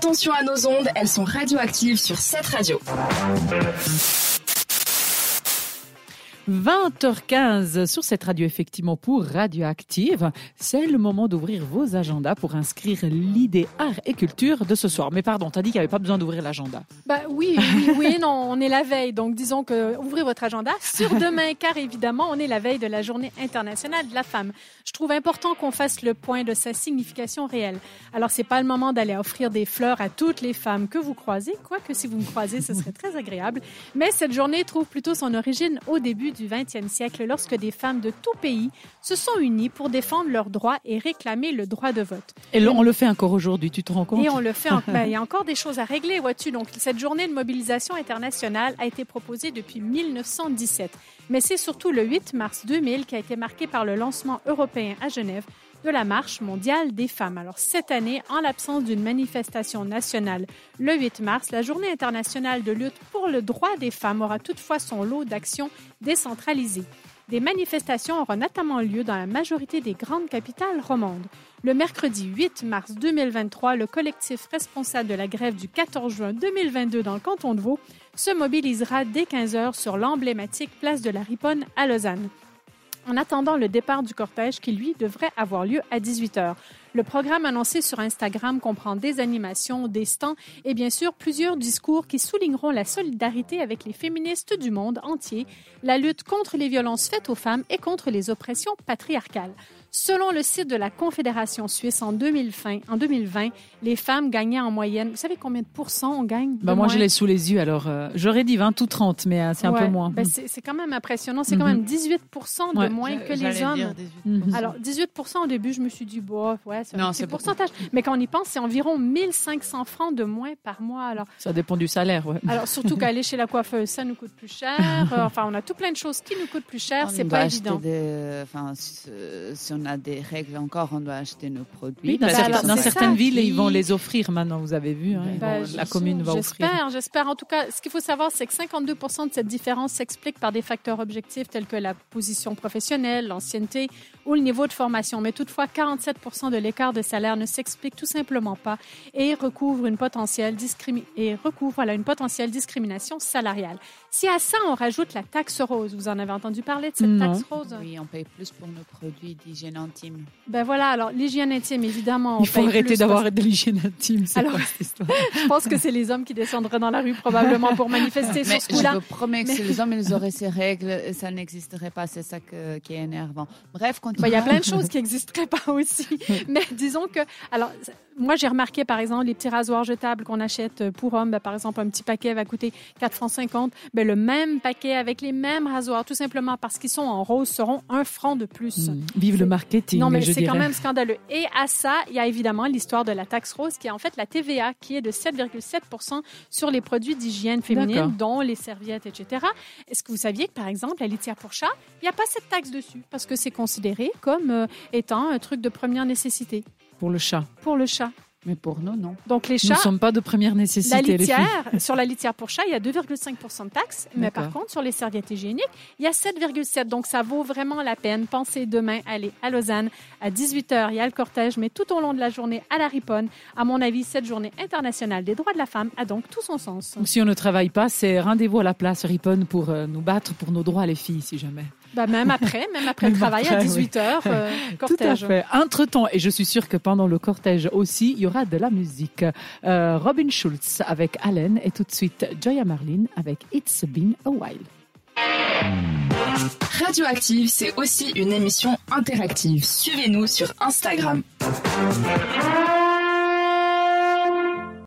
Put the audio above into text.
attention à nos ondes, elles sont radioactives sur cette radio. 20h15 sur cette radio, effectivement, pour Radioactive. C'est le moment d'ouvrir vos agendas pour inscrire l'idée art et culture de ce soir. Mais pardon, t'as dit qu'il n'y avait pas besoin d'ouvrir l'agenda. Bah oui, oui, oui, non, on est la veille. Donc disons que ouvrez votre agenda sur demain, car évidemment, on est la veille de la journée internationale de la femme. Je trouve important qu'on fasse le point de sa signification réelle. Alors, c'est pas le moment d'aller offrir des fleurs à toutes les femmes que vous croisez, quoique si vous me croisez, ce serait très agréable. Mais cette journée trouve plutôt son origine au début du 20e siècle, lorsque des femmes de tout pays se sont unies pour défendre leurs droits et réclamer le droit de vote. Et on le fait encore aujourd'hui, tu te rends compte? Et on le fait. En... Ben, il y a encore des choses à régler, vois-tu. Donc, cette journée de mobilisation internationale a été proposée depuis 1917. Mais c'est surtout le 8 mars 2000 qui a été marqué par le lancement européen à Genève de la Marche mondiale des femmes. Alors cette année, en l'absence d'une manifestation nationale le 8 mars, la Journée internationale de lutte pour le droit des femmes aura toutefois son lot d'actions décentralisées. Des manifestations auront notamment lieu dans la majorité des grandes capitales romandes. Le mercredi 8 mars 2023, le collectif responsable de la grève du 14 juin 2022 dans le canton de Vaud se mobilisera dès 15 heures sur l'emblématique place de la Riponne à Lausanne en attendant le départ du cortège qui, lui, devrait avoir lieu à 18 heures. Le programme annoncé sur Instagram comprend des animations, des stands et bien sûr plusieurs discours qui souligneront la solidarité avec les féministes du monde entier, la lutte contre les violences faites aux femmes et contre les oppressions patriarcales. Selon le site de la Confédération suisse en 2020, en 2020 les femmes gagnaient en moyenne. Vous savez combien de pourcents on gagne bah Moi, je l'ai sous les yeux. Alors, euh, j'aurais dit 20 ou 30, mais euh, c'est un peu moins. Ben, c'est quand même impressionnant. C'est quand même 18 de moins que les hommes. Mhm. Alors, 18% au début, je me suis dit, bof, ouais, c'est un petit pourcentage. Mais quand on y pense, c'est environ 1500 francs de moins par mois. Alors, ça dépend du salaire, ouais. Alors, surtout qu'aller chez la coiffeuse, ça nous coûte plus cher. enfin, on a tout plein de choses qui nous coûtent plus cher. C'est pas évident. Enfin, si on a des règles encore, on doit acheter nos produits. dans, certaines villes, ils vont les offrir maintenant, vous avez vu. Hein, bah, la commune va offrir. J'espère, j'espère. En tout cas, ce qu'il faut savoir, c'est que 52% de cette différence s'explique par des facteurs objectifs tels que la position professionnelle, l'ancienneté ou le niveau de formation. Mais toutefois, 47 de l'écart de salaire ne s'explique tout simplement pas et recouvre une potentielle, et recouvre, voilà, une potentielle discrimination salariale. Si à ça, on rajoute la taxe rose, vous en avez entendu parler de cette taxe rose? Oui, on paye plus pour nos produits d'hygiène intime. Ben voilà, alors l'hygiène intime, évidemment. Il faut arrêter d'avoir de l'hygiène intime. Alors, quoi, cette histoire? je pense que c'est les hommes qui descendraient dans la rue probablement pour manifester sur ce coup-là. Je vous promets que si les hommes ils auraient ces règles, ça n'existerait pas. C'est ça qui est énervant. Bref, ben, Il y a plein de choses qui n'existeraient pas aussi. Mais disons que, alors, moi, j'ai remarqué, par exemple, les petits rasoirs jetables qu'on achète pour hommes. Ben, par exemple, un petit paquet va coûter 4 francs 50. Ben, le même paquet avec les mêmes rasoirs, tout simplement parce qu'ils sont en rose, seront un franc de plus. Mmh. Vive le marketing. Non, mais c'est quand même scandaleux. Et à ça, il y a évidemment l'histoire de la taxe rose, qui est en fait la TVA, qui est de 7,7% sur les produits d'hygiène féminine, dont les serviettes, etc. Est-ce que vous saviez que, par exemple, la litière pour chat, il n'y a pas cette taxe dessus, parce que c'est considéré comme euh, étant un truc de première nécessité. Pour le chat. Pour le chat. Mais pour nous, non. Donc les chats. Nous ne sommes pas de première nécessité. La litière, sur la litière pour chat, il y a 2,5 de taxes. Mais par contre, sur les serviettes hygiéniques, il y a 7,7 Donc ça vaut vraiment la peine. Pensez demain aller à Lausanne à 18h. Il y a le cortège, mais tout au long de la journée à la Riponne. À mon avis, cette journée internationale des droits de la femme a donc tout son sens. si on ne travaille pas, c'est rendez-vous à la place Riponne pour euh, nous battre pour nos droits, les filles, si jamais. Bah même après, même après le travail à 18h, euh, cortège. Tout à fait. Entre-temps, et je suis sûre que pendant le cortège aussi, il y aura de la musique. Euh, Robin Schulz avec Allen et tout de suite Joya Marlin avec It's Been a While. Radioactive, c'est aussi une émission interactive. Suivez-nous sur Instagram.